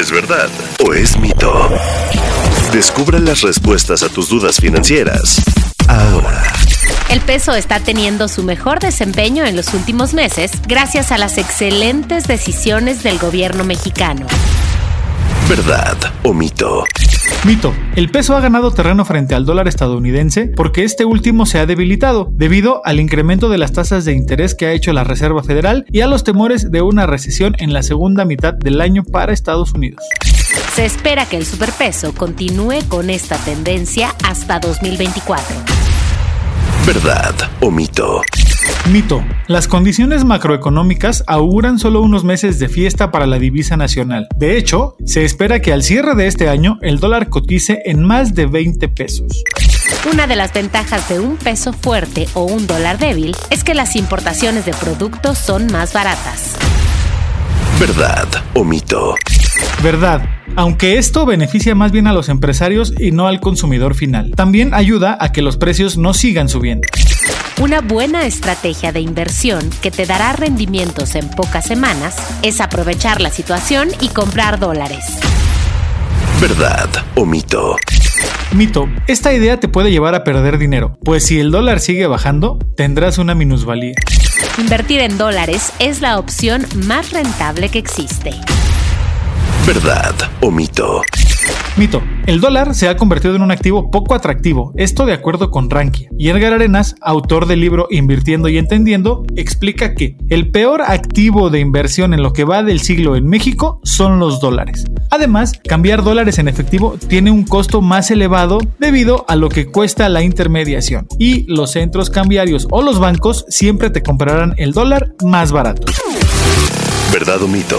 ¿Es verdad o es mito? Descubra las respuestas a tus dudas financieras. Ahora. El peso está teniendo su mejor desempeño en los últimos meses gracias a las excelentes decisiones del gobierno mexicano. ¿Verdad o mito? Mito. El peso ha ganado terreno frente al dólar estadounidense porque este último se ha debilitado debido al incremento de las tasas de interés que ha hecho la Reserva Federal y a los temores de una recesión en la segunda mitad del año para Estados Unidos. Se espera que el superpeso continúe con esta tendencia hasta 2024. ¿Verdad o mito? Mito. Las condiciones macroeconómicas auguran solo unos meses de fiesta para la divisa nacional. De hecho, se espera que al cierre de este año el dólar cotice en más de 20 pesos. Una de las ventajas de un peso fuerte o un dólar débil es que las importaciones de productos son más baratas. ¿Verdad o mito? Verdad. Aunque esto beneficia más bien a los empresarios y no al consumidor final. También ayuda a que los precios no sigan subiendo. Una buena estrategia de inversión que te dará rendimientos en pocas semanas es aprovechar la situación y comprar dólares. ¿Verdad o mito? Mito, esta idea te puede llevar a perder dinero, pues si el dólar sigue bajando, tendrás una minusvalía. Invertir en dólares es la opción más rentable que existe. ¿Verdad o mito? Mito. El dólar se ha convertido en un activo poco atractivo, esto de acuerdo con Rankia. Y Edgar Arenas, autor del libro Invirtiendo y Entendiendo, explica que el peor activo de inversión en lo que va del siglo en México son los dólares. Además, cambiar dólares en efectivo tiene un costo más elevado debido a lo que cuesta la intermediación. Y los centros cambiarios o los bancos siempre te comprarán el dólar más barato. ¿Verdad o mito?